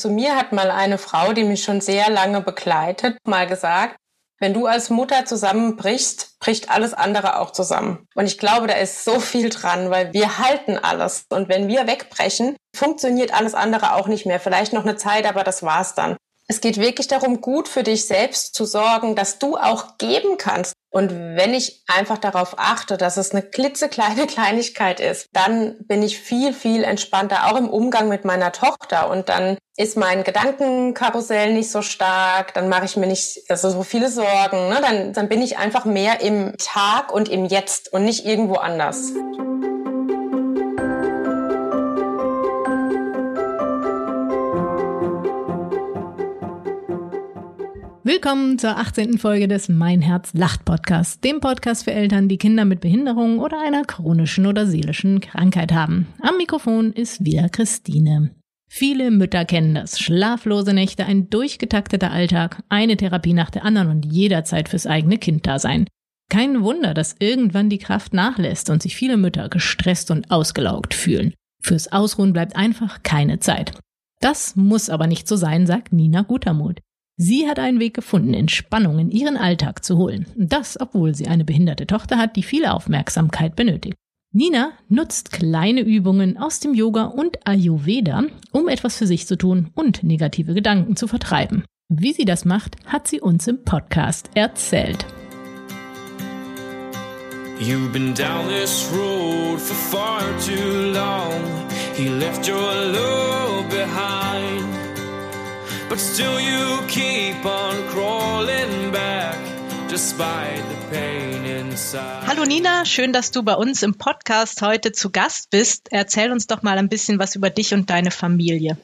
Zu mir hat mal eine Frau, die mich schon sehr lange begleitet, mal gesagt, wenn du als Mutter zusammenbrichst, bricht alles andere auch zusammen. Und ich glaube, da ist so viel dran, weil wir halten alles. Und wenn wir wegbrechen, funktioniert alles andere auch nicht mehr. Vielleicht noch eine Zeit, aber das war's dann. Es geht wirklich darum, gut für dich selbst zu sorgen, dass du auch geben kannst. Und wenn ich einfach darauf achte, dass es eine klitzekleine Kleinigkeit ist, dann bin ich viel, viel entspannter, auch im Umgang mit meiner Tochter. Und dann ist mein Gedankenkarussell nicht so stark, dann mache ich mir nicht also so viele Sorgen. Ne? Dann, dann bin ich einfach mehr im Tag und im Jetzt und nicht irgendwo anders. Willkommen zur 18. Folge des Mein Herz lacht Podcast, dem Podcast für Eltern, die Kinder mit Behinderung oder einer chronischen oder seelischen Krankheit haben. Am Mikrofon ist wieder Christine. Viele Mütter kennen das. Schlaflose Nächte, ein durchgetakteter Alltag, eine Therapie nach der anderen und jederzeit fürs eigene Kind da sein. Kein Wunder, dass irgendwann die Kraft nachlässt und sich viele Mütter gestresst und ausgelaugt fühlen. Fürs Ausruhen bleibt einfach keine Zeit. Das muss aber nicht so sein, sagt Nina Gutermut. Sie hat einen Weg gefunden, Entspannung in ihren Alltag zu holen. Das, obwohl sie eine behinderte Tochter hat, die viel Aufmerksamkeit benötigt. Nina nutzt kleine Übungen aus dem Yoga und Ayurveda, um etwas für sich zu tun und negative Gedanken zu vertreiben. Wie sie das macht, hat sie uns im Podcast erzählt. You've been down this road for far too long. He left your love behind but still you keep on crawling back. Hallo Nina, schön, dass du bei uns im Podcast heute zu Gast bist. Erzähl uns doch mal ein bisschen was über dich und deine Familie.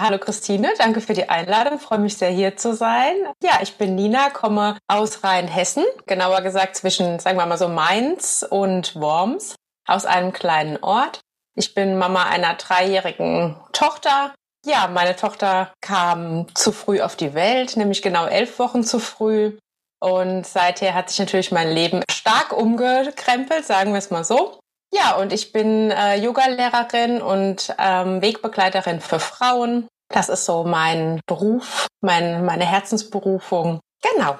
Hallo Christine, danke für die Einladung. freue mich sehr hier zu sein. Ja, ich bin Nina, komme aus Rheinhessen, genauer gesagt zwischen, sagen wir mal so Mainz und Worms, aus einem kleinen Ort. Ich bin Mama einer dreijährigen Tochter, ja, meine Tochter kam zu früh auf die Welt, nämlich genau elf Wochen zu früh. Und seither hat sich natürlich mein Leben stark umgekrempelt, sagen wir es mal so. Ja, und ich bin äh, Yogalehrerin und ähm, Wegbegleiterin für Frauen. Das ist so mein Beruf, mein, meine Herzensberufung. Genau.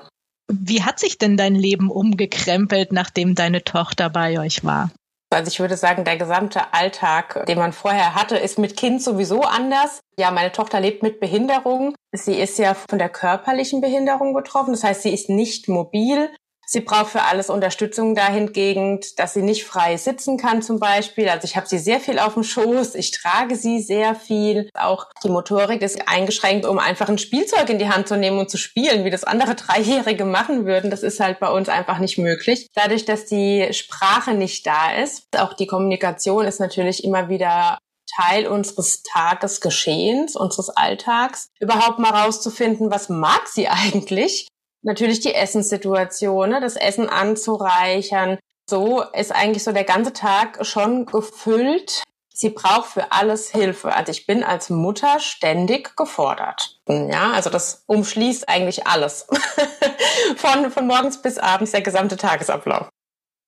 Wie hat sich denn dein Leben umgekrempelt, nachdem deine Tochter bei euch war? Also ich würde sagen, der gesamte Alltag, den man vorher hatte, ist mit Kind sowieso anders. Ja, meine Tochter lebt mit Behinderung. Sie ist ja von der körperlichen Behinderung betroffen. Das heißt, sie ist nicht mobil. Sie braucht für alles Unterstützung dahingegen, dass sie nicht frei sitzen kann zum Beispiel. Also ich habe sie sehr viel auf dem Schoß, ich trage sie sehr viel. Auch die Motorik ist eingeschränkt, um einfach ein Spielzeug in die Hand zu nehmen und zu spielen, wie das andere Dreijährige machen würden. Das ist halt bei uns einfach nicht möglich. Dadurch, dass die Sprache nicht da ist, auch die Kommunikation ist natürlich immer wieder Teil unseres Tagesgeschehens, unseres Alltags, überhaupt mal rauszufinden, was mag sie eigentlich natürlich die Essenssituation, ne, das Essen anzureichern. So ist eigentlich so der ganze Tag schon gefüllt. Sie braucht für alles Hilfe. Also ich bin als Mutter ständig gefordert. Ja, also das umschließt eigentlich alles. von, von morgens bis abends der gesamte Tagesablauf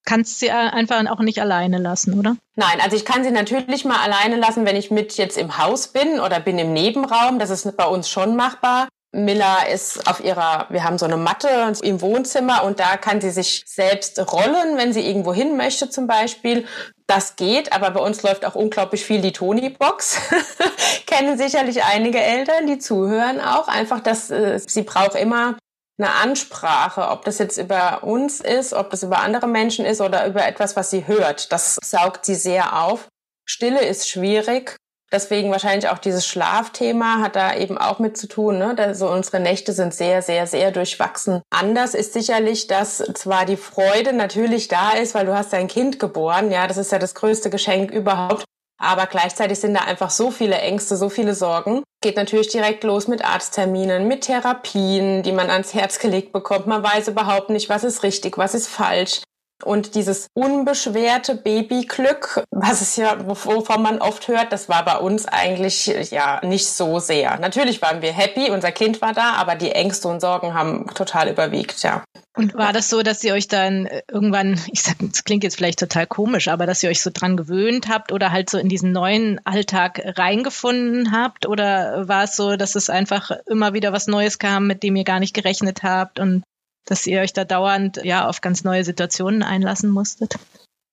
kannst sie einfach auch nicht alleine lassen, oder? Nein, also ich kann sie natürlich mal alleine lassen, wenn ich mit jetzt im Haus bin oder bin im Nebenraum. Das ist bei uns schon machbar. Milla ist auf ihrer, wir haben so eine Matte im Wohnzimmer und da kann sie sich selbst rollen, wenn sie irgendwo hin möchte zum Beispiel. Das geht, aber bei uns läuft auch unglaublich viel die Tony-Box. Kennen sicherlich einige Eltern, die zuhören auch. Einfach, dass äh, sie braucht immer eine Ansprache, ob das jetzt über uns ist, ob das über andere Menschen ist oder über etwas, was sie hört. Das saugt sie sehr auf. Stille ist schwierig. Deswegen wahrscheinlich auch dieses Schlafthema hat da eben auch mit zu tun. Ne? Also unsere Nächte sind sehr, sehr, sehr durchwachsen. Anders ist sicherlich, dass zwar die Freude natürlich da ist, weil du hast dein Kind geboren. Ja, das ist ja das größte Geschenk überhaupt. Aber gleichzeitig sind da einfach so viele Ängste, so viele Sorgen. Geht natürlich direkt los mit Arztterminen, mit Therapien, die man ans Herz gelegt bekommt. Man weiß überhaupt nicht, was ist richtig, was ist falsch. Und dieses unbeschwerte Babyglück, was es ja, wovon man oft hört, das war bei uns eigentlich ja nicht so sehr. Natürlich waren wir happy, unser Kind war da, aber die Ängste und Sorgen haben total überwiegt, ja. Und war das so, dass ihr euch dann irgendwann, ich sag, das klingt jetzt vielleicht total komisch, aber dass ihr euch so dran gewöhnt habt oder halt so in diesen neuen Alltag reingefunden habt? Oder war es so, dass es einfach immer wieder was Neues kam, mit dem ihr gar nicht gerechnet habt und dass ihr euch da dauernd ja auf ganz neue Situationen einlassen musstet?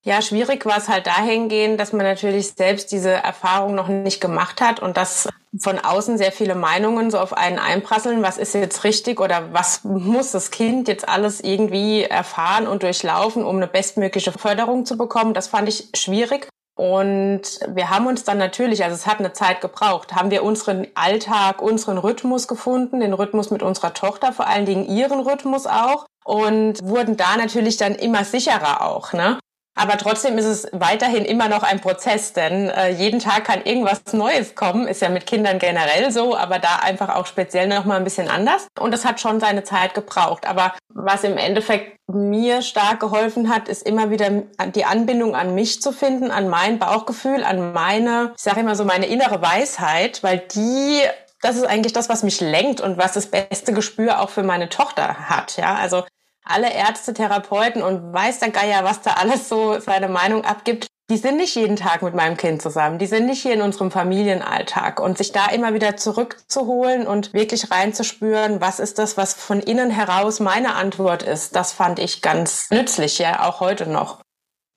Ja, schwierig war es halt dahingehend, dass man natürlich selbst diese Erfahrung noch nicht gemacht hat und dass von außen sehr viele Meinungen so auf einen einprasseln, was ist jetzt richtig oder was muss das Kind jetzt alles irgendwie erfahren und durchlaufen, um eine bestmögliche Förderung zu bekommen. Das fand ich schwierig. Und wir haben uns dann natürlich, also es hat eine Zeit gebraucht, haben wir unseren Alltag, unseren Rhythmus gefunden, den Rhythmus mit unserer Tochter, vor allen Dingen ihren Rhythmus auch und wurden da natürlich dann immer sicherer auch. Ne? Aber trotzdem ist es weiterhin immer noch ein Prozess, denn äh, jeden Tag kann irgendwas Neues kommen. Ist ja mit Kindern generell so, aber da einfach auch speziell noch mal ein bisschen anders. Und das hat schon seine Zeit gebraucht. Aber was im Endeffekt mir stark geholfen hat, ist immer wieder die Anbindung an mich zu finden, an mein Bauchgefühl, an meine, ich sage immer so meine innere Weisheit, weil die das ist eigentlich das, was mich lenkt und was das beste Gespür auch für meine Tochter hat. Ja, also alle Ärzte, Therapeuten und weiß der Geier, was da alles so seine Meinung abgibt, die sind nicht jeden Tag mit meinem Kind zusammen. Die sind nicht hier in unserem Familienalltag. Und sich da immer wieder zurückzuholen und wirklich reinzuspüren, was ist das, was von innen heraus meine Antwort ist, das fand ich ganz nützlich, ja, auch heute noch.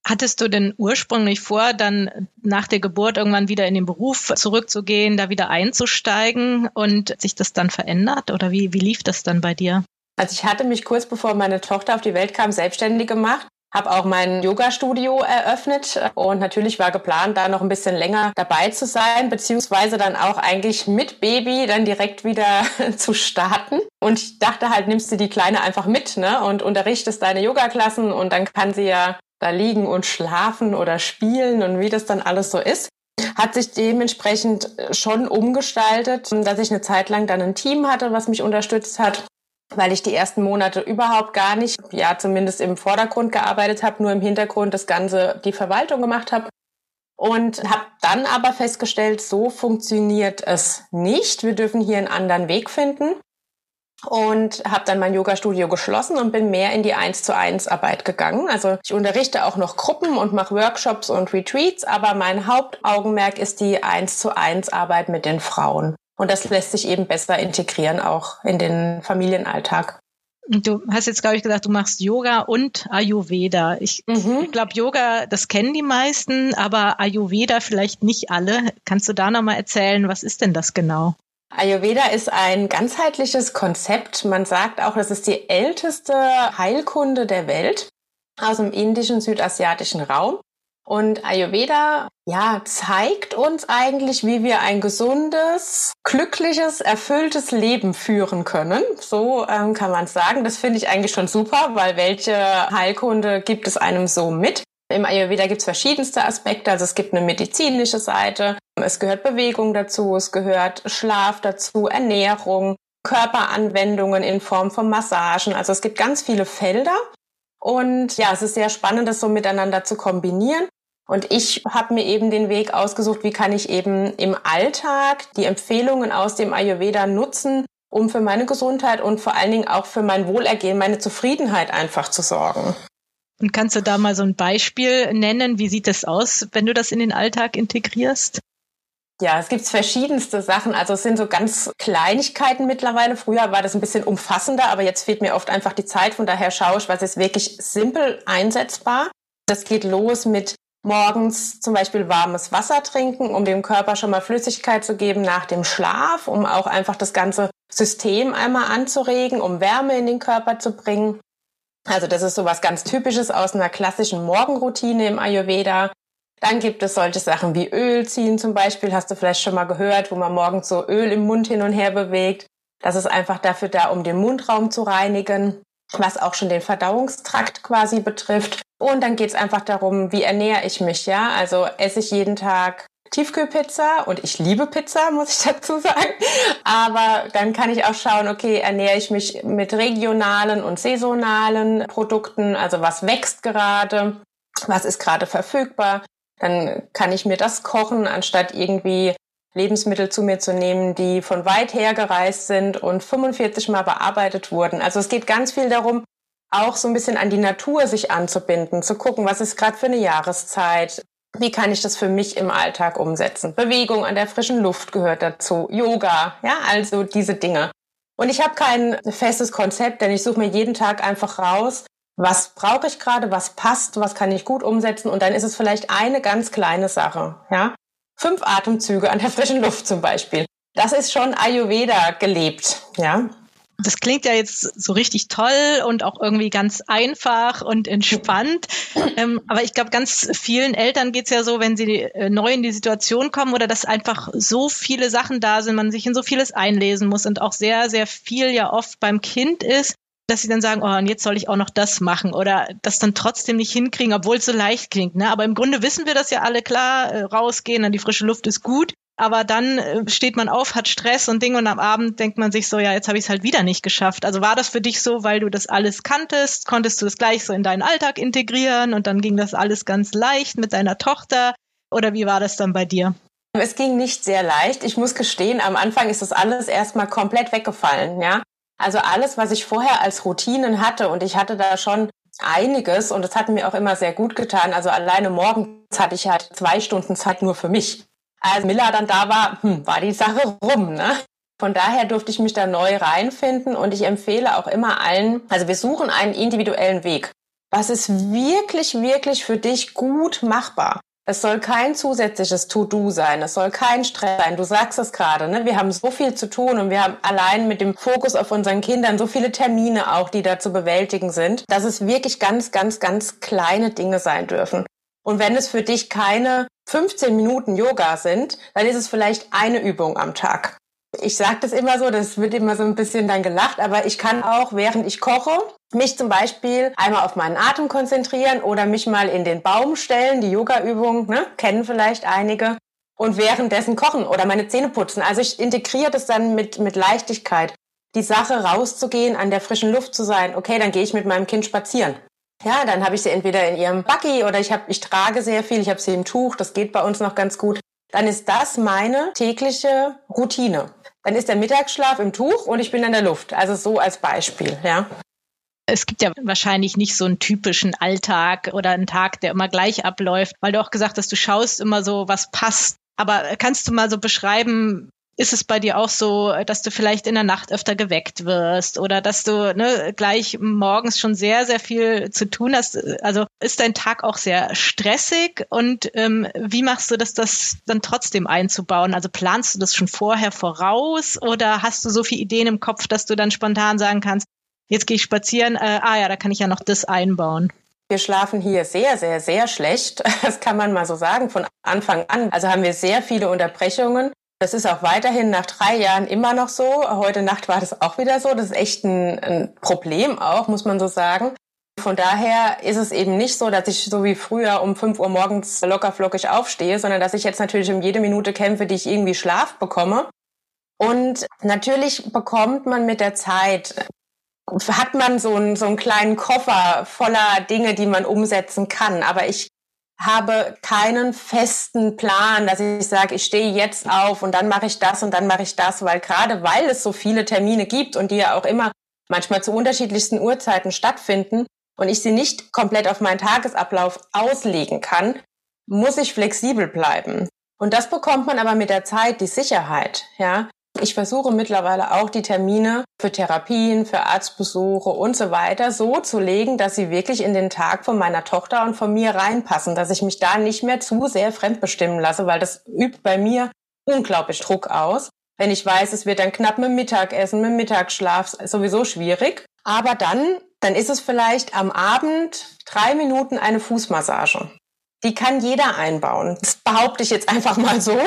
Hattest du denn ursprünglich vor, dann nach der Geburt irgendwann wieder in den Beruf zurückzugehen, da wieder einzusteigen und sich das dann verändert? Oder wie, wie lief das dann bei dir? Also ich hatte mich kurz bevor meine Tochter auf die Welt kam selbstständig gemacht habe auch mein Yoga-Studio eröffnet und natürlich war geplant, da noch ein bisschen länger dabei zu sein, beziehungsweise dann auch eigentlich mit Baby dann direkt wieder zu starten. Und ich dachte halt, nimmst du die Kleine einfach mit ne? und unterrichtest deine Yoga-Klassen und dann kann sie ja da liegen und schlafen oder spielen und wie das dann alles so ist hat sich dementsprechend schon umgestaltet, dass ich eine Zeit lang dann ein Team hatte, was mich unterstützt hat weil ich die ersten Monate überhaupt gar nicht, ja zumindest im Vordergrund gearbeitet habe, nur im Hintergrund das Ganze, die Verwaltung gemacht habe. Und habe dann aber festgestellt, so funktioniert es nicht. Wir dürfen hier einen anderen Weg finden. Und habe dann mein Yoga-Studio geschlossen und bin mehr in die 1 zu 1 Arbeit gegangen. Also ich unterrichte auch noch Gruppen und mache Workshops und Retreats, aber mein Hauptaugenmerk ist die 1 zu 1 Arbeit mit den Frauen. Und das lässt sich eben besser integrieren auch in den Familienalltag. Du hast jetzt, glaube ich, gesagt, du machst Yoga und Ayurveda. Ich mhm. glaube, Yoga, das kennen die meisten, aber Ayurveda vielleicht nicht alle. Kannst du da nochmal erzählen, was ist denn das genau? Ayurveda ist ein ganzheitliches Konzept. Man sagt auch, das ist die älteste Heilkunde der Welt aus dem indischen, südasiatischen Raum. Und Ayurveda, ja, zeigt uns eigentlich, wie wir ein gesundes, glückliches, erfülltes Leben führen können. So ähm, kann man sagen. Das finde ich eigentlich schon super, weil welche Heilkunde gibt es einem so mit? Im Ayurveda gibt es verschiedenste Aspekte. Also es gibt eine medizinische Seite, es gehört Bewegung dazu, es gehört Schlaf dazu, Ernährung, Körperanwendungen in Form von Massagen. Also es gibt ganz viele Felder. Und ja, es ist sehr spannend, das so miteinander zu kombinieren. Und ich habe mir eben den Weg ausgesucht, wie kann ich eben im Alltag die Empfehlungen aus dem Ayurveda nutzen, um für meine Gesundheit und vor allen Dingen auch für mein Wohlergehen, meine Zufriedenheit einfach zu sorgen. Und kannst du da mal so ein Beispiel nennen? Wie sieht das aus, wenn du das in den Alltag integrierst? Ja, es gibt verschiedenste Sachen. Also es sind so ganz Kleinigkeiten mittlerweile. Früher war das ein bisschen umfassender, aber jetzt fehlt mir oft einfach die Zeit. Von daher schaue ich, was ist wirklich simpel einsetzbar. Das geht los mit morgens zum Beispiel warmes Wasser trinken, um dem Körper schon mal Flüssigkeit zu geben nach dem Schlaf, um auch einfach das ganze System einmal anzuregen, um Wärme in den Körper zu bringen. Also das ist so was ganz Typisches aus einer klassischen Morgenroutine im Ayurveda. Dann gibt es solche Sachen wie Öl ziehen zum Beispiel, hast du vielleicht schon mal gehört, wo man morgens so Öl im Mund hin und her bewegt. Das ist einfach dafür da, um den Mundraum zu reinigen, was auch schon den Verdauungstrakt quasi betrifft. Und dann geht es einfach darum, wie ernähre ich mich, ja? Also esse ich jeden Tag Tiefkühlpizza und ich liebe Pizza, muss ich dazu sagen. Aber dann kann ich auch schauen, okay, ernähre ich mich mit regionalen und saisonalen Produkten, also was wächst gerade, was ist gerade verfügbar. Dann kann ich mir das kochen, anstatt irgendwie Lebensmittel zu mir zu nehmen, die von weit her gereist sind und 45 Mal bearbeitet wurden. Also es geht ganz viel darum, auch so ein bisschen an die Natur sich anzubinden, zu gucken, was ist gerade für eine Jahreszeit, wie kann ich das für mich im Alltag umsetzen? Bewegung an der frischen Luft gehört dazu, Yoga, ja, also diese Dinge. Und ich habe kein festes Konzept, denn ich suche mir jeden Tag einfach raus, was brauche ich gerade, was passt, was kann ich gut umsetzen und dann ist es vielleicht eine ganz kleine Sache, ja. Fünf Atemzüge an der frischen Luft zum Beispiel. Das ist schon Ayurveda gelebt, ja. Das klingt ja jetzt so richtig toll und auch irgendwie ganz einfach und entspannt. Ähm, aber ich glaube, ganz vielen Eltern geht's ja so, wenn sie äh, neu in die Situation kommen oder dass einfach so viele Sachen da sind, man sich in so vieles einlesen muss und auch sehr, sehr viel ja oft beim Kind ist, dass sie dann sagen, oh, und jetzt soll ich auch noch das machen oder das dann trotzdem nicht hinkriegen, obwohl es so leicht klingt. Ne? Aber im Grunde wissen wir das ja alle klar, äh, rausgehen an die frische Luft ist gut. Aber dann äh, steht man auf, hat Stress und Ding und am Abend denkt man sich so, ja, jetzt habe ich es halt wieder nicht geschafft. Also war das für dich so, weil du das alles kanntest? Konntest du das gleich so in deinen Alltag integrieren und dann ging das alles ganz leicht mit deiner Tochter? Oder wie war das dann bei dir? Es ging nicht sehr leicht. Ich muss gestehen, am Anfang ist das alles erstmal komplett weggefallen, ja. Also alles, was ich vorher als Routinen hatte und ich hatte da schon einiges und es hat mir auch immer sehr gut getan. Also alleine morgens hatte ich halt zwei Stunden Zeit nur für mich. Als Miller dann da war, hm, war die Sache rum, ne? Von daher durfte ich mich da neu reinfinden und ich empfehle auch immer allen, also wir suchen einen individuellen Weg. Was ist wirklich, wirklich für dich gut machbar? Es soll kein zusätzliches To-Do sein. Es soll kein Stress sein. Du sagst es gerade, ne? Wir haben so viel zu tun und wir haben allein mit dem Fokus auf unseren Kindern so viele Termine auch, die da zu bewältigen sind, dass es wirklich ganz, ganz, ganz kleine Dinge sein dürfen. Und wenn es für dich keine 15 Minuten Yoga sind, dann ist es vielleicht eine Übung am Tag. Ich sage das immer so, das wird immer so ein bisschen dann gelacht, aber ich kann auch, während ich koche, mich zum Beispiel einmal auf meinen Atem konzentrieren oder mich mal in den Baum stellen, die Yoga-Übung, ne, kennen vielleicht einige, und währenddessen kochen oder meine Zähne putzen. Also ich integriere das dann mit, mit Leichtigkeit. Die Sache rauszugehen, an der frischen Luft zu sein, okay, dann gehe ich mit meinem Kind spazieren. Ja, dann habe ich sie entweder in ihrem Buggy oder ich, hab, ich trage sehr viel, ich habe sie im Tuch, das geht bei uns noch ganz gut. Dann ist das meine tägliche Routine. Dann ist der Mittagsschlaf im Tuch und ich bin in der Luft. Also so als Beispiel, ja. Es gibt ja wahrscheinlich nicht so einen typischen Alltag oder einen Tag, der immer gleich abläuft, weil du auch gesagt hast, du schaust immer so, was passt. Aber kannst du mal so beschreiben, ist es bei dir auch so, dass du vielleicht in der Nacht öfter geweckt wirst oder dass du ne, gleich morgens schon sehr, sehr viel zu tun hast? Also ist dein Tag auch sehr stressig und ähm, wie machst du das, das dann trotzdem einzubauen? Also planst du das schon vorher voraus oder hast du so viele Ideen im Kopf, dass du dann spontan sagen kannst, jetzt gehe ich spazieren, äh, ah ja, da kann ich ja noch das einbauen? Wir schlafen hier sehr, sehr, sehr schlecht. Das kann man mal so sagen von Anfang an. Also haben wir sehr viele Unterbrechungen. Das ist auch weiterhin nach drei Jahren immer noch so. Heute Nacht war das auch wieder so. Das ist echt ein, ein Problem auch, muss man so sagen. Von daher ist es eben nicht so, dass ich so wie früher um 5 Uhr morgens lockerflockig aufstehe, sondern dass ich jetzt natürlich um jede Minute kämpfe, die ich irgendwie Schlaf bekomme. Und natürlich bekommt man mit der Zeit, hat man so einen, so einen kleinen Koffer voller Dinge, die man umsetzen kann. Aber ich habe keinen festen Plan, dass ich sage, ich stehe jetzt auf und dann mache ich das und dann mache ich das, weil gerade weil es so viele Termine gibt und die ja auch immer manchmal zu unterschiedlichsten Uhrzeiten stattfinden und ich sie nicht komplett auf meinen Tagesablauf auslegen kann, muss ich flexibel bleiben. Und das bekommt man aber mit der Zeit, die Sicherheit, ja. Ich versuche mittlerweile auch die Termine für Therapien, für Arztbesuche und so weiter so zu legen, dass sie wirklich in den Tag von meiner Tochter und von mir reinpassen, dass ich mich da nicht mehr zu sehr fremdbestimmen lasse, weil das übt bei mir unglaublich Druck aus. Wenn ich weiß, es wird dann knapp mit Mittagessen, mit Mittagsschlaf sowieso schwierig. Aber dann, dann ist es vielleicht am Abend drei Minuten eine Fußmassage. Die kann jeder einbauen. Das behaupte ich jetzt einfach mal so.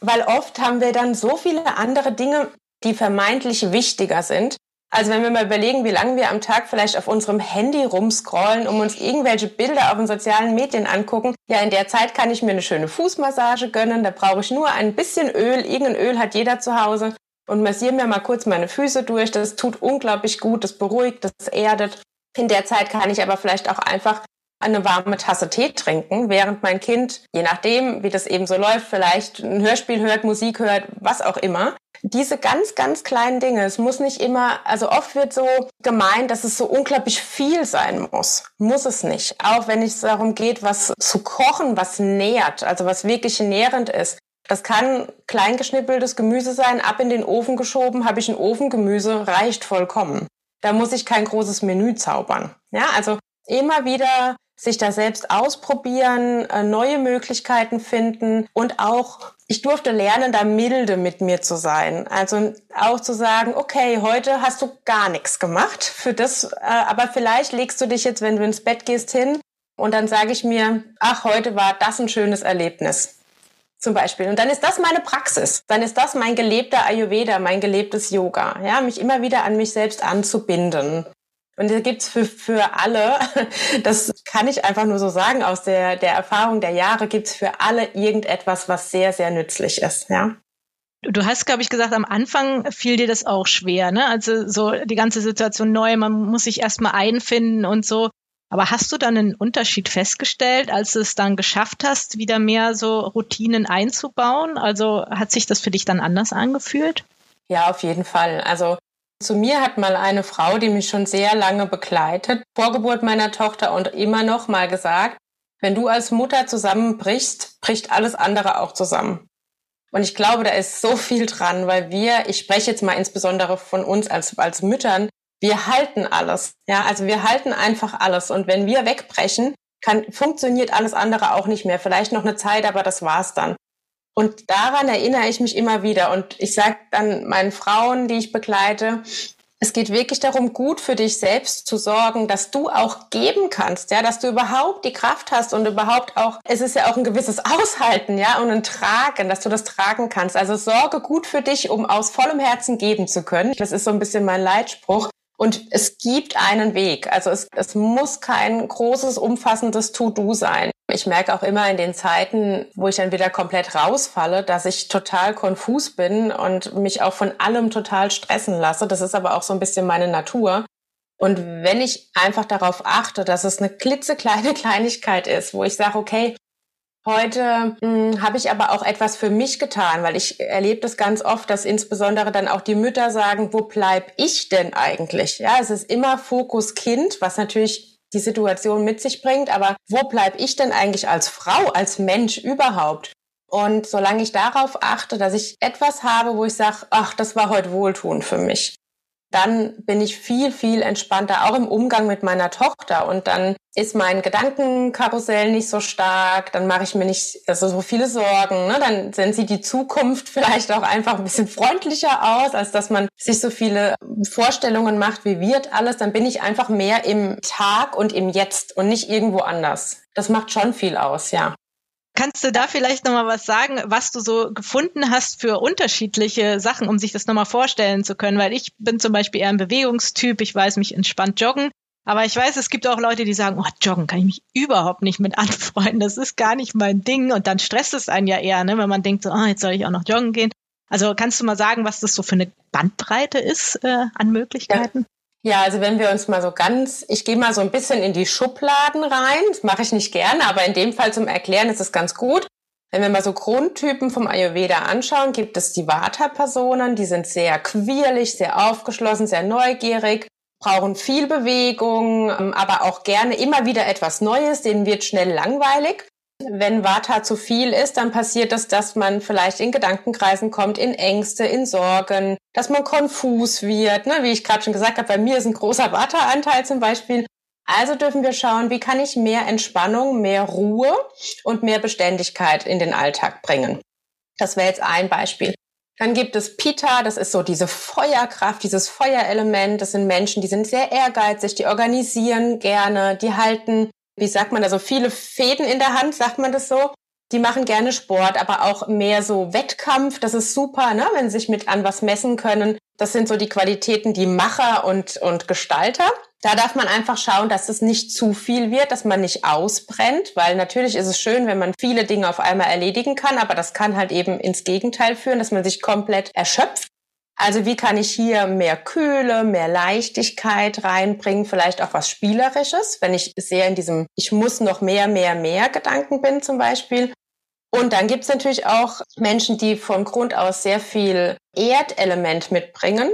Weil oft haben wir dann so viele andere Dinge, die vermeintlich wichtiger sind. Also wenn wir mal überlegen, wie lange wir am Tag vielleicht auf unserem Handy rumscrollen, um uns irgendwelche Bilder auf den sozialen Medien angucken, ja, in der Zeit kann ich mir eine schöne Fußmassage gönnen, da brauche ich nur ein bisschen Öl, irgendein Öl hat jeder zu Hause und massiere mir mal kurz meine Füße durch, das tut unglaublich gut, das beruhigt, das erdet. In der Zeit kann ich aber vielleicht auch einfach eine warme Tasse Tee trinken, während mein Kind, je nachdem, wie das eben so läuft, vielleicht ein Hörspiel hört, Musik hört, was auch immer. Diese ganz, ganz kleinen Dinge. Es muss nicht immer, also oft wird so gemeint, dass es so unglaublich viel sein muss. Muss es nicht. Auch wenn es darum geht, was zu kochen, was nährt, also was wirklich nährend ist. Das kann kleingeschnippeltes Gemüse sein, ab in den Ofen geschoben, habe ich ein Ofengemüse, reicht vollkommen. Da muss ich kein großes Menü zaubern. Ja, also immer wieder sich da selbst ausprobieren, äh, neue Möglichkeiten finden und auch ich durfte lernen, da milde mit mir zu sein. Also auch zu sagen, okay, heute hast du gar nichts gemacht für das, äh, aber vielleicht legst du dich jetzt, wenn du ins Bett gehst, hin und dann sage ich mir, ach, heute war das ein schönes Erlebnis. Zum Beispiel. Und dann ist das meine Praxis. Dann ist das mein gelebter Ayurveda, mein gelebtes Yoga. Ja, mich immer wieder an mich selbst anzubinden. Und da gibt's für, für alle, das kann ich einfach nur so sagen, aus der, der Erfahrung der Jahre, gibt's für alle irgendetwas, was sehr, sehr nützlich ist. Ja. Du hast, glaube ich, gesagt, am Anfang fiel dir das auch schwer, ne? Also so die ganze Situation neu, man muss sich erstmal einfinden und so. Aber hast du dann einen Unterschied festgestellt, als du es dann geschafft hast, wieder mehr so Routinen einzubauen? Also hat sich das für dich dann anders angefühlt? Ja, auf jeden Fall. Also zu mir hat mal eine Frau, die mich schon sehr lange begleitet, vor Geburt meiner Tochter und immer noch mal gesagt, wenn du als Mutter zusammenbrichst, bricht alles andere auch zusammen. Und ich glaube, da ist so viel dran, weil wir, ich spreche jetzt mal insbesondere von uns als, als Müttern, wir halten alles. Ja, also wir halten einfach alles. Und wenn wir wegbrechen, kann, funktioniert alles andere auch nicht mehr. Vielleicht noch eine Zeit, aber das war's dann. Und daran erinnere ich mich immer wieder. Und ich sage dann meinen Frauen, die ich begleite, es geht wirklich darum, gut für dich selbst zu sorgen, dass du auch geben kannst, ja, dass du überhaupt die Kraft hast und überhaupt auch, es ist ja auch ein gewisses Aushalten, ja, und ein Tragen, dass du das tragen kannst. Also sorge gut für dich, um aus vollem Herzen geben zu können. Das ist so ein bisschen mein Leitspruch. Und es gibt einen Weg. Also es, es muss kein großes, umfassendes To-Do sein. Ich merke auch immer in den Zeiten, wo ich dann wieder komplett rausfalle, dass ich total konfus bin und mich auch von allem total stressen lasse. Das ist aber auch so ein bisschen meine Natur. Und wenn ich einfach darauf achte, dass es eine klitzekleine Kleinigkeit ist, wo ich sage, okay, Heute hm, habe ich aber auch etwas für mich getan, weil ich erlebe das ganz oft, dass insbesondere dann auch die Mütter sagen, wo bleib ich denn eigentlich? Ja, es ist immer Fokus Kind, was natürlich die Situation mit sich bringt, aber wo bleib ich denn eigentlich als Frau, als Mensch überhaupt? Und solange ich darauf achte, dass ich etwas habe, wo ich sage, ach, das war heute wohltuend für mich, dann bin ich viel, viel entspannter, auch im Umgang mit meiner Tochter. Und dann ist mein Gedankenkarussell nicht so stark, dann mache ich mir nicht also so viele Sorgen. Ne? Dann, dann sieht die Zukunft vielleicht auch einfach ein bisschen freundlicher aus, als dass man sich so viele Vorstellungen macht, wie wird alles. Dann bin ich einfach mehr im Tag und im Jetzt und nicht irgendwo anders. Das macht schon viel aus, ja. Kannst du da vielleicht nochmal was sagen, was du so gefunden hast für unterschiedliche Sachen, um sich das nochmal vorstellen zu können? Weil ich bin zum Beispiel eher ein Bewegungstyp, ich weiß mich entspannt joggen. Aber ich weiß, es gibt auch Leute, die sagen, oh, joggen kann ich mich überhaupt nicht mit anfreunden. Das ist gar nicht mein Ding. Und dann stresst es einen ja eher, ne, wenn man denkt, so, ah, jetzt soll ich auch noch joggen gehen. Also kannst du mal sagen, was das so für eine Bandbreite ist äh, an Möglichkeiten? Ja, also wenn wir uns mal so ganz, ich gehe mal so ein bisschen in die Schubladen rein, das mache ich nicht gerne, aber in dem Fall zum Erklären ist es ganz gut. Wenn wir mal so Grundtypen vom Ayurveda anschauen, gibt es die Vata-Personen, die sind sehr quirlig, sehr aufgeschlossen, sehr neugierig, brauchen viel Bewegung, ähm, aber auch gerne immer wieder etwas Neues, denen wird schnell langweilig. Wenn Vata zu viel ist, dann passiert das, dass man vielleicht in Gedankenkreisen kommt, in Ängste, in Sorgen, dass man konfus wird. Ne? Wie ich gerade schon gesagt habe, bei mir ist ein großer Vata-Anteil zum Beispiel. Also dürfen wir schauen, wie kann ich mehr Entspannung, mehr Ruhe und mehr Beständigkeit in den Alltag bringen. Das wäre jetzt ein Beispiel. Dann gibt es Pita, das ist so diese Feuerkraft, dieses Feuerelement. Das sind Menschen, die sind sehr ehrgeizig, die organisieren gerne, die halten wie sagt man, also viele Fäden in der Hand, sagt man das so. Die machen gerne Sport, aber auch mehr so Wettkampf. Das ist super, ne? wenn sie sich mit an was messen können. Das sind so die Qualitäten, die Macher und, und Gestalter. Da darf man einfach schauen, dass es nicht zu viel wird, dass man nicht ausbrennt, weil natürlich ist es schön, wenn man viele Dinge auf einmal erledigen kann, aber das kann halt eben ins Gegenteil führen, dass man sich komplett erschöpft. Also wie kann ich hier mehr Kühle, mehr Leichtigkeit reinbringen, vielleicht auch was Spielerisches, wenn ich sehr in diesem Ich muss noch mehr, mehr, mehr Gedanken bin zum Beispiel. Und dann gibt's natürlich auch Menschen, die von Grund aus sehr viel Erdelement mitbringen.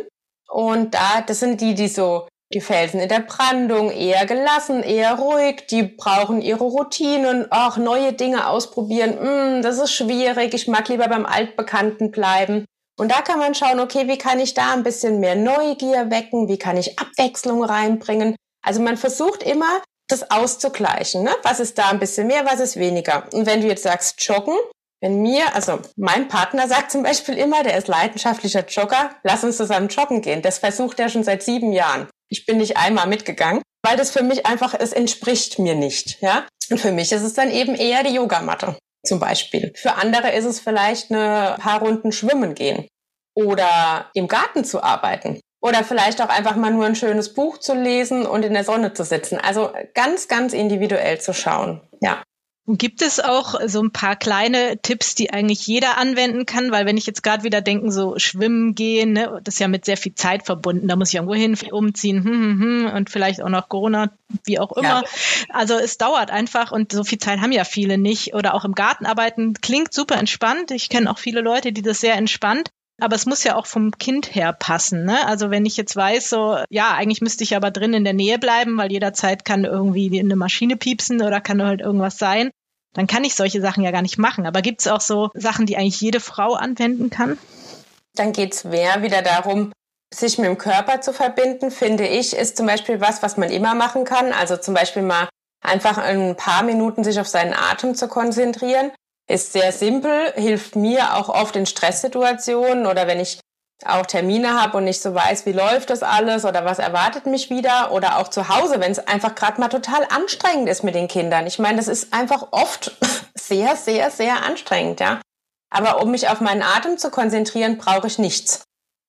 Und da, das sind die, die so die Felsen in der Brandung, eher gelassen, eher ruhig, die brauchen ihre Routinen, auch neue Dinge ausprobieren, mm, das ist schwierig, ich mag lieber beim Altbekannten bleiben. Und da kann man schauen, okay, wie kann ich da ein bisschen mehr Neugier wecken, wie kann ich Abwechslung reinbringen. Also man versucht immer, das auszugleichen. Ne? Was ist da ein bisschen mehr, was ist weniger? Und wenn du jetzt sagst, joggen, wenn mir, also mein Partner sagt zum Beispiel immer, der ist leidenschaftlicher Jogger, lass uns zusammen joggen gehen. Das versucht er schon seit sieben Jahren. Ich bin nicht einmal mitgegangen, weil das für mich einfach, es entspricht mir nicht. Ja? Und für mich ist es dann eben eher die Yogamatte zum Beispiel. Für andere ist es vielleicht eine paar Runden schwimmen gehen oder im Garten zu arbeiten oder vielleicht auch einfach mal nur ein schönes Buch zu lesen und in der Sonne zu sitzen. Also ganz, ganz individuell zu schauen. Ja. Gibt es auch so ein paar kleine Tipps, die eigentlich jeder anwenden kann? Weil wenn ich jetzt gerade wieder denke, so schwimmen gehen, ne, das ist ja mit sehr viel Zeit verbunden. Da muss ich irgendwo hin, umziehen hm, hm, hm, und vielleicht auch noch Corona, wie auch immer. Ja. Also es dauert einfach und so viel Zeit haben ja viele nicht. Oder auch im Garten arbeiten klingt super entspannt. Ich kenne auch viele Leute, die das sehr entspannt. Aber es muss ja auch vom Kind her passen. Ne? Also wenn ich jetzt weiß, so, ja, eigentlich müsste ich aber drin in der Nähe bleiben, weil jederzeit kann irgendwie eine Maschine piepsen oder kann halt irgendwas sein, dann kann ich solche Sachen ja gar nicht machen. Aber gibt es auch so Sachen, die eigentlich jede Frau anwenden kann? Dann geht es mehr wieder darum, sich mit dem Körper zu verbinden, finde ich, ist zum Beispiel was, was man immer machen kann. Also zum Beispiel mal einfach ein paar Minuten sich auf seinen Atem zu konzentrieren. Ist sehr simpel, hilft mir auch oft in Stresssituationen oder wenn ich auch Termine habe und nicht so weiß, wie läuft das alles oder was erwartet mich wieder oder auch zu Hause, wenn es einfach gerade mal total anstrengend ist mit den Kindern. Ich meine, das ist einfach oft sehr, sehr, sehr anstrengend, ja. Aber um mich auf meinen Atem zu konzentrieren, brauche ich nichts.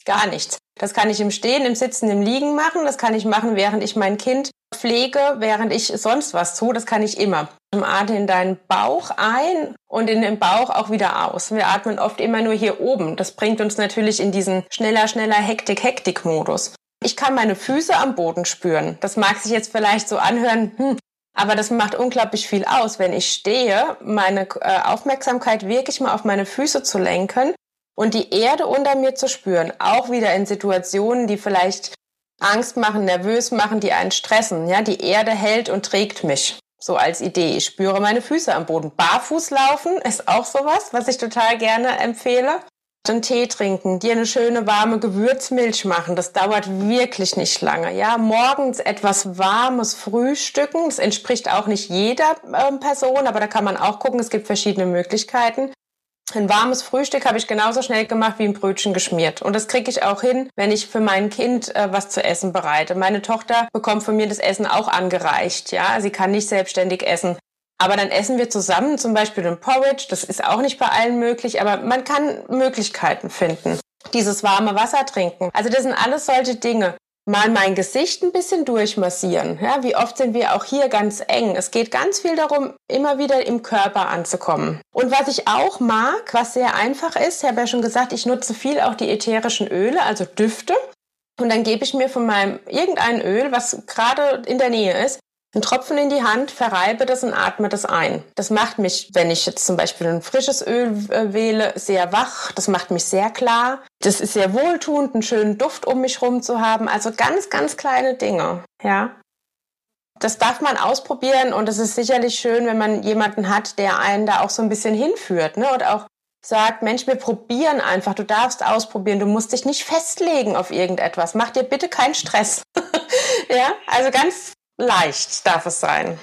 Gar nichts. Das kann ich im Stehen, im Sitzen, im Liegen machen. Das kann ich machen, während ich mein Kind pflege, während ich sonst was tue. Das kann ich immer. Atme in deinen Bauch ein und in den Bauch auch wieder aus. Wir atmen oft immer nur hier oben. Das bringt uns natürlich in diesen schneller, schneller Hektik-Hektik-Modus. Ich kann meine Füße am Boden spüren. Das mag sich jetzt vielleicht so anhören, hm, aber das macht unglaublich viel aus, wenn ich stehe, meine äh, Aufmerksamkeit wirklich mal auf meine Füße zu lenken und die Erde unter mir zu spüren. Auch wieder in Situationen, die vielleicht Angst machen, nervös machen, die einen stressen. Ja, die Erde hält und trägt mich. So als Idee. Ich spüre meine Füße am Boden. Barfuß laufen ist auch sowas, was ich total gerne empfehle. Einen Tee trinken, dir eine schöne warme Gewürzmilch machen. Das dauert wirklich nicht lange. Ja, morgens etwas warmes Frühstücken. Das entspricht auch nicht jeder äh, Person, aber da kann man auch gucken. Es gibt verschiedene Möglichkeiten. Ein warmes Frühstück habe ich genauso schnell gemacht wie ein Brötchen geschmiert. Und das kriege ich auch hin, wenn ich für mein Kind äh, was zu essen bereite. Meine Tochter bekommt von mir das Essen auch angereicht. Ja, sie kann nicht selbstständig essen. Aber dann essen wir zusammen zum Beispiel ein Porridge. Das ist auch nicht bei allen möglich, aber man kann Möglichkeiten finden. Dieses warme Wasser trinken. Also das sind alles solche Dinge mal mein Gesicht ein bisschen durchmassieren. Ja, wie oft sind wir auch hier ganz eng? Es geht ganz viel darum, immer wieder im Körper anzukommen. Und was ich auch mag, was sehr einfach ist, ich habe ja schon gesagt, ich nutze viel auch die ätherischen Öle, also Düfte. Und dann gebe ich mir von meinem irgendein Öl, was gerade in der Nähe ist, einen Tropfen in die Hand, verreibe das und atme das ein. Das macht mich, wenn ich jetzt zum Beispiel ein frisches Öl äh, wähle, sehr wach. Das macht mich sehr klar. Das ist sehr wohltuend, einen schönen Duft um mich rum zu haben. Also ganz, ganz kleine Dinge, ja. Das darf man ausprobieren und es ist sicherlich schön, wenn man jemanden hat, der einen da auch so ein bisschen hinführt, ne? Und auch sagt, Mensch, wir probieren einfach, du darfst ausprobieren, du musst dich nicht festlegen auf irgendetwas. Mach dir bitte keinen Stress. ja, also ganz leicht darf es sein.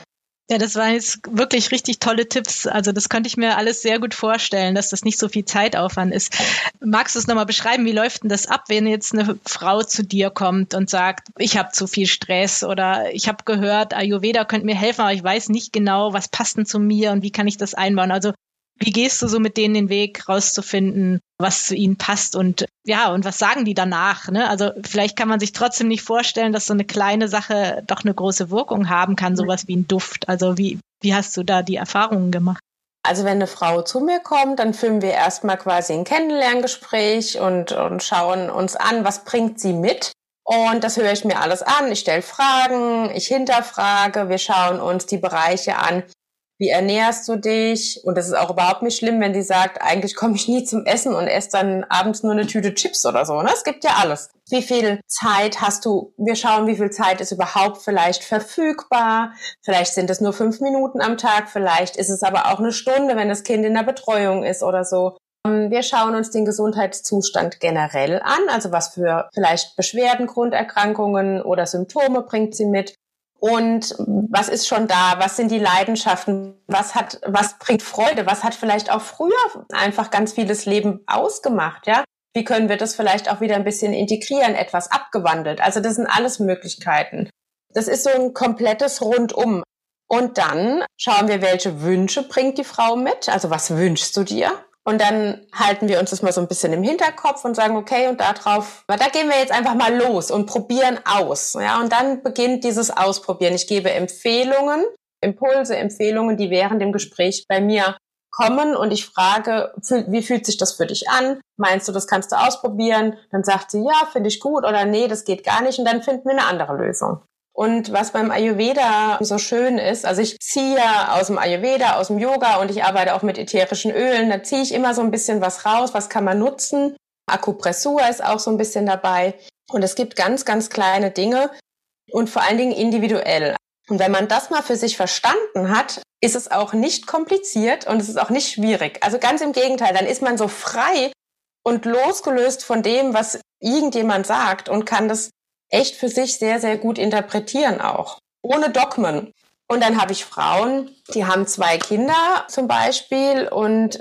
Ja, das waren jetzt wirklich richtig tolle Tipps. Also das könnte ich mir alles sehr gut vorstellen, dass das nicht so viel Zeitaufwand ist. Magst du es nochmal beschreiben? Wie läuft denn das ab, wenn jetzt eine Frau zu dir kommt und sagt, ich habe zu viel Stress oder ich habe gehört, Ayurveda könnte mir helfen, aber ich weiß nicht genau, was passt denn zu mir und wie kann ich das einbauen? Also wie gehst du so mit denen den Weg rauszufinden, was zu ihnen passt und ja, und was sagen die danach? Ne? Also vielleicht kann man sich trotzdem nicht vorstellen, dass so eine kleine Sache doch eine große Wirkung haben kann, sowas wie ein Duft. Also wie, wie hast du da die Erfahrungen gemacht? Also wenn eine Frau zu mir kommt, dann führen wir erstmal quasi ein Kennenlerngespräch und, und schauen uns an, was bringt sie mit. Und das höre ich mir alles an. Ich stelle Fragen, ich hinterfrage, wir schauen uns die Bereiche an, wie ernährst du dich? Und das ist auch überhaupt nicht schlimm, wenn die sagt, eigentlich komme ich nie zum Essen und esse dann abends nur eine Tüte Chips oder so. Ne? Es gibt ja alles. Wie viel Zeit hast du? Wir schauen, wie viel Zeit ist überhaupt vielleicht verfügbar. Vielleicht sind es nur fünf Minuten am Tag, vielleicht ist es aber auch eine Stunde, wenn das Kind in der Betreuung ist oder so. Ähm, wir schauen uns den Gesundheitszustand generell an, also was für vielleicht Beschwerden, Grunderkrankungen oder Symptome bringt sie mit und was ist schon da? Was sind die Leidenschaften? Was hat, was bringt Freude? Was hat vielleicht auch früher einfach ganz vieles Leben ausgemacht? Ja, wie können wir das vielleicht auch wieder ein bisschen integrieren, etwas abgewandelt? Also das sind alles Möglichkeiten. Das ist so ein komplettes Rundum. Und dann schauen wir, welche Wünsche bringt die Frau mit? Also was wünschst du dir? Und dann halten wir uns das mal so ein bisschen im Hinterkopf und sagen, okay, und darauf, da gehen wir jetzt einfach mal los und probieren aus. Ja, und dann beginnt dieses Ausprobieren. Ich gebe Empfehlungen, Impulse, Empfehlungen, die während dem Gespräch bei mir kommen und ich frage, wie fühlt sich das für dich an? Meinst du, das kannst du ausprobieren? Dann sagt sie, ja, finde ich gut oder nee, das geht gar nicht und dann finden wir eine andere Lösung. Und was beim Ayurveda so schön ist, also ich ziehe aus dem Ayurveda, aus dem Yoga und ich arbeite auch mit ätherischen Ölen, da ziehe ich immer so ein bisschen was raus, was kann man nutzen. Akupressur ist auch so ein bisschen dabei. Und es gibt ganz, ganz kleine Dinge und vor allen Dingen individuell. Und wenn man das mal für sich verstanden hat, ist es auch nicht kompliziert und es ist auch nicht schwierig. Also ganz im Gegenteil, dann ist man so frei und losgelöst von dem, was irgendjemand sagt und kann das echt für sich sehr, sehr gut interpretieren auch. Ohne Dogmen. Und dann habe ich Frauen, die haben zwei Kinder zum Beispiel und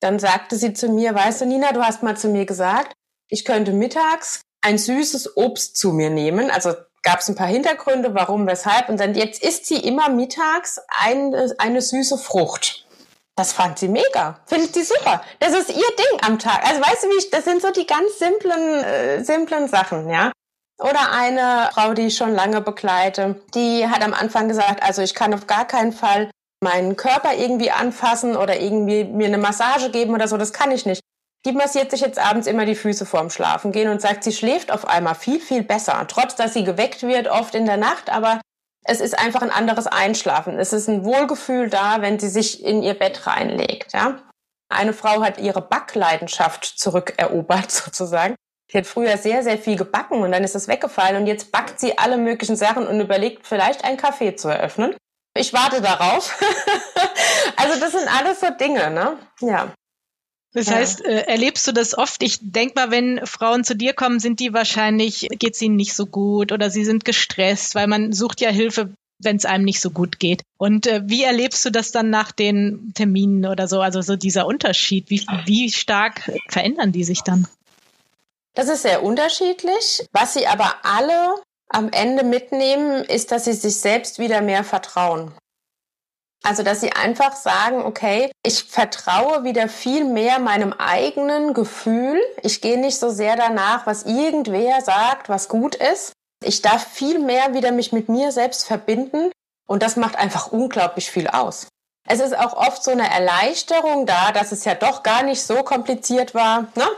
dann sagte sie zu mir, weißt du, Nina, du hast mal zu mir gesagt, ich könnte mittags ein süßes Obst zu mir nehmen. Also gab es ein paar Hintergründe, warum, weshalb. Und dann jetzt isst sie immer mittags eine, eine süße Frucht. Das fand sie mega. Findet sie super. Das ist ihr Ding am Tag. Also weißt du, wie ich, das sind so die ganz simplen, äh, simplen Sachen, ja. Oder eine Frau, die ich schon lange begleite, die hat am Anfang gesagt, also ich kann auf gar keinen Fall meinen Körper irgendwie anfassen oder irgendwie mir eine Massage geben oder so, das kann ich nicht. Die massiert sich jetzt abends immer die Füße vorm Schlafen gehen und sagt, sie schläft auf einmal viel, viel besser. Trotz, dass sie geweckt wird, oft in der Nacht, aber es ist einfach ein anderes Einschlafen. Es ist ein Wohlgefühl da, wenn sie sich in ihr Bett reinlegt, ja. Eine Frau hat ihre Backleidenschaft zurückerobert, sozusagen. Sie hat früher sehr, sehr viel gebacken und dann ist es weggefallen und jetzt backt sie alle möglichen Sachen und überlegt, vielleicht ein Café zu eröffnen. Ich warte darauf. also das sind alles so Dinge, ne? Ja. Das ja. heißt, äh, erlebst du das oft? Ich denk mal, wenn Frauen zu dir kommen, sind die wahrscheinlich, geht es ihnen nicht so gut oder sie sind gestresst, weil man sucht ja Hilfe, wenn es einem nicht so gut geht. Und äh, wie erlebst du das dann nach den Terminen oder so? Also so dieser Unterschied, wie, wie stark verändern die sich dann? Das ist sehr unterschiedlich. Was sie aber alle am Ende mitnehmen, ist, dass sie sich selbst wieder mehr vertrauen. Also, dass sie einfach sagen, okay, ich vertraue wieder viel mehr meinem eigenen Gefühl. Ich gehe nicht so sehr danach, was irgendwer sagt, was gut ist. Ich darf viel mehr wieder mich mit mir selbst verbinden. Und das macht einfach unglaublich viel aus. Es ist auch oft so eine Erleichterung da, dass es ja doch gar nicht so kompliziert war. Ne?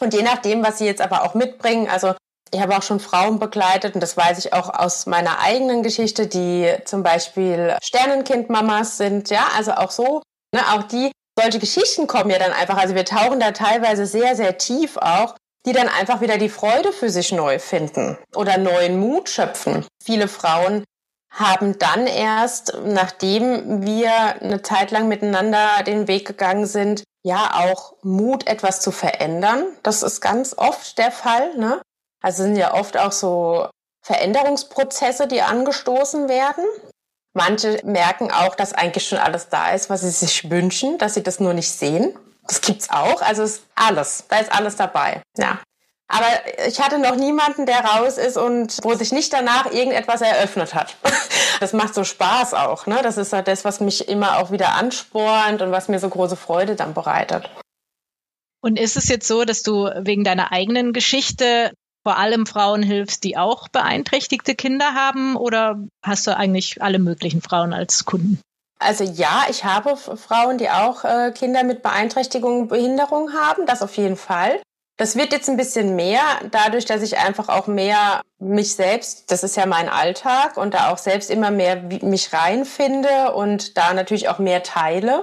Und je nachdem, was sie jetzt aber auch mitbringen, also ich habe auch schon Frauen begleitet und das weiß ich auch aus meiner eigenen Geschichte, die zum Beispiel Sternenkindmamas sind, ja, also auch so, ne, auch die, solche Geschichten kommen ja dann einfach, also wir tauchen da teilweise sehr, sehr tief auch, die dann einfach wieder die Freude für sich neu finden oder neuen Mut schöpfen. Viele Frauen haben dann erst, nachdem wir eine Zeit lang miteinander den Weg gegangen sind, ja auch Mut, etwas zu verändern. Das ist ganz oft der Fall. Ne? Also sind ja oft auch so Veränderungsprozesse, die angestoßen werden. Manche merken auch, dass eigentlich schon alles da ist, was sie sich wünschen, dass sie das nur nicht sehen. Das gibt's auch. Also ist alles. Da ist alles dabei. Ja. Aber ich hatte noch niemanden, der raus ist und wo sich nicht danach irgendetwas eröffnet hat. Das macht so Spaß auch. Ne? Das ist halt das, was mich immer auch wieder anspornt und was mir so große Freude dann bereitet. Und ist es jetzt so, dass du wegen deiner eigenen Geschichte vor allem Frauen hilfst, die auch beeinträchtigte Kinder haben? Oder hast du eigentlich alle möglichen Frauen als Kunden? Also ja, ich habe Frauen, die auch äh, Kinder mit Beeinträchtigung, Behinderung haben, das auf jeden Fall. Das wird jetzt ein bisschen mehr, dadurch, dass ich einfach auch mehr mich selbst, das ist ja mein Alltag und da auch selbst immer mehr mich reinfinde und da natürlich auch mehr teile.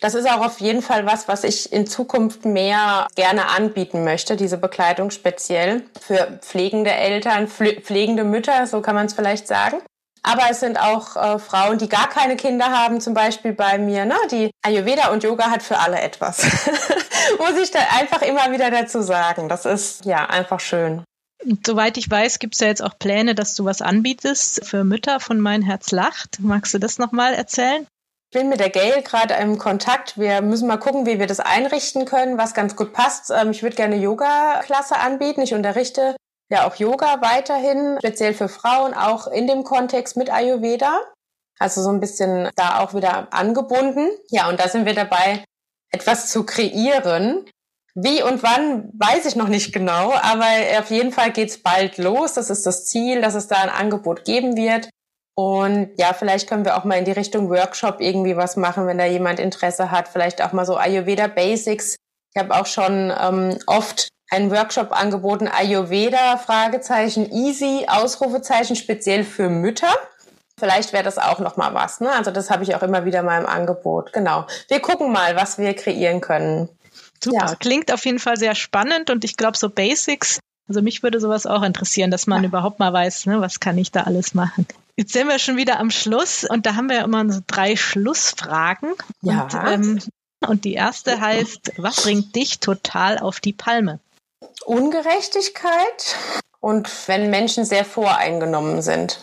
Das ist auch auf jeden Fall was, was ich in Zukunft mehr gerne anbieten möchte, diese Begleitung speziell für pflegende Eltern, pflegende Mütter, so kann man es vielleicht sagen. Aber es sind auch äh, Frauen, die gar keine Kinder haben, zum Beispiel bei mir. Ne? Die Ayurveda und Yoga hat für alle etwas. Muss ich da einfach immer wieder dazu sagen. Das ist ja einfach schön. Und soweit ich weiß, gibt es ja jetzt auch Pläne, dass du was anbietest für Mütter von Mein Herz lacht. Magst du das nochmal erzählen? Ich bin mit der Gail gerade im Kontakt. Wir müssen mal gucken, wie wir das einrichten können, was ganz gut passt. Ähm, ich würde gerne Yoga-Klasse anbieten. Ich unterrichte ja auch Yoga weiterhin, speziell für Frauen, auch in dem Kontext mit Ayurveda. Also so ein bisschen da auch wieder angebunden. Ja, und da sind wir dabei, etwas zu kreieren. Wie und wann, weiß ich noch nicht genau, aber auf jeden Fall geht's bald los. Das ist das Ziel, dass es da ein Angebot geben wird. Und ja, vielleicht können wir auch mal in die Richtung Workshop irgendwie was machen, wenn da jemand Interesse hat. Vielleicht auch mal so Ayurveda Basics. Ich habe auch schon ähm, oft einen Workshop angeboten, Ayurveda, Fragezeichen, easy, Ausrufezeichen, speziell für Mütter. Vielleicht wäre das auch noch mal was. Ne? Also das habe ich auch immer wieder mal im Angebot. Genau. Wir gucken mal, was wir kreieren können. Super. Ja. Klingt auf jeden Fall sehr spannend und ich glaube so Basics. Also mich würde sowas auch interessieren, dass man ja. überhaupt mal weiß, ne, was kann ich da alles machen. Jetzt sind wir schon wieder am Schluss und da haben wir immer so drei Schlussfragen. Ja. Und, ähm, und die erste heißt, was bringt dich total auf die Palme? Ungerechtigkeit und wenn Menschen sehr voreingenommen sind.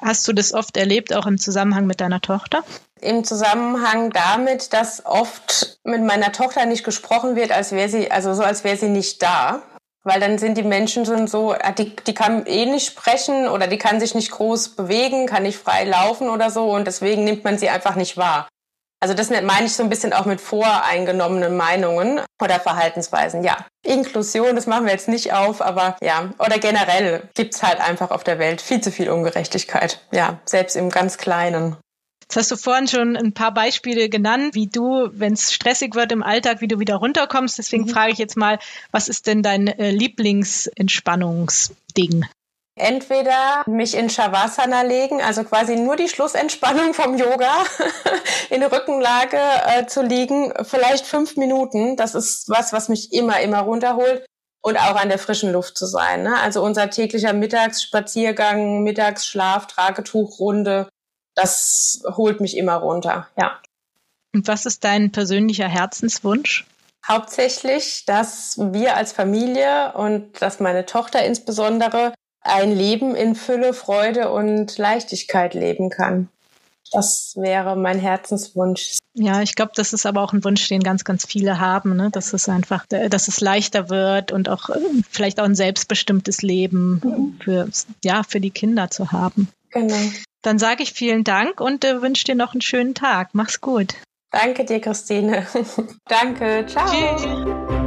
Hast du das oft erlebt, auch im Zusammenhang mit deiner Tochter? Im Zusammenhang damit, dass oft mit meiner Tochter nicht gesprochen wird, als wäre sie, also so als wäre sie nicht da. Weil dann sind die Menschen schon so, ah, die, die kann eh nicht sprechen oder die kann sich nicht groß bewegen, kann nicht frei laufen oder so und deswegen nimmt man sie einfach nicht wahr. Also das meine ich so ein bisschen auch mit voreingenommenen Meinungen oder Verhaltensweisen. Ja, Inklusion, das machen wir jetzt nicht auf, aber ja, oder generell gibt's halt einfach auf der Welt viel zu viel Ungerechtigkeit. Ja, selbst im ganz Kleinen. Jetzt hast du vorhin schon ein paar Beispiele genannt, wie du, wenn es stressig wird im Alltag, wie du wieder runterkommst. Deswegen mhm. frage ich jetzt mal, was ist denn dein äh, Lieblingsentspannungsding? Entweder mich in Shavasana legen, also quasi nur die Schlussentspannung vom Yoga, in Rückenlage äh, zu liegen, vielleicht fünf Minuten. Das ist was, was mich immer, immer runterholt. Und auch an der frischen Luft zu sein. Ne? Also unser täglicher Mittagsspaziergang, Mittagsschlaf, Tragetuchrunde, das holt mich immer runter, ja. Und was ist dein persönlicher Herzenswunsch? Hauptsächlich, dass wir als Familie und dass meine Tochter insbesondere ein Leben in Fülle, Freude und Leichtigkeit leben kann. Das wäre mein Herzenswunsch. Ja, ich glaube, das ist aber auch ein Wunsch, den ganz, ganz viele haben, ne? dass es einfach, dass es leichter wird und auch äh, vielleicht auch ein selbstbestimmtes Leben für, ja, für die Kinder zu haben. Genau. Dann sage ich vielen Dank und äh, wünsche dir noch einen schönen Tag. Mach's gut. Danke dir, Christine. Danke. Ciao. Tschüss.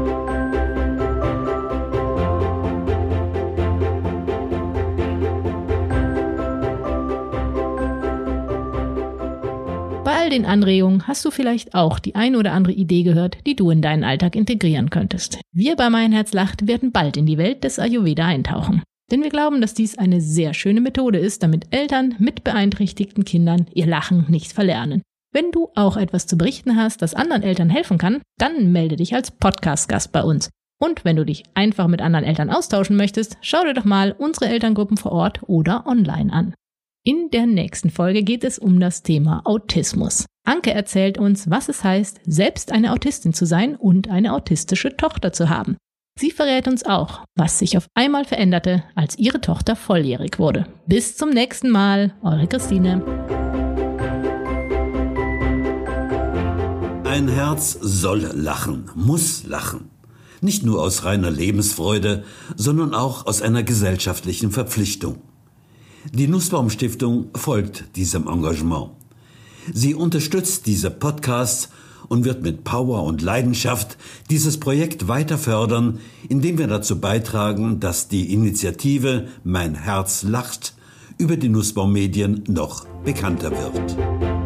All den Anregungen hast du vielleicht auch die ein oder andere Idee gehört, die du in deinen Alltag integrieren könntest. Wir bei Mein Herz lacht werden bald in die Welt des Ayurveda eintauchen. Denn wir glauben, dass dies eine sehr schöne Methode ist, damit Eltern mit beeinträchtigten Kindern ihr Lachen nicht verlernen. Wenn du auch etwas zu berichten hast, das anderen Eltern helfen kann, dann melde dich als Podcast-Gast bei uns. Und wenn du dich einfach mit anderen Eltern austauschen möchtest, schau dir doch mal unsere Elterngruppen vor Ort oder online an. In der nächsten Folge geht es um das Thema Autismus. Anke erzählt uns, was es heißt, selbst eine Autistin zu sein und eine autistische Tochter zu haben. Sie verrät uns auch, was sich auf einmal veränderte, als ihre Tochter volljährig wurde. Bis zum nächsten Mal, eure Christine. Ein Herz soll lachen, muss lachen. Nicht nur aus reiner Lebensfreude, sondern auch aus einer gesellschaftlichen Verpflichtung. Die Nussbaum Stiftung folgt diesem Engagement. Sie unterstützt diese Podcasts und wird mit Power und Leidenschaft dieses Projekt weiter fördern, indem wir dazu beitragen, dass die Initiative Mein Herz lacht über die Nussbaum Medien noch bekannter wird.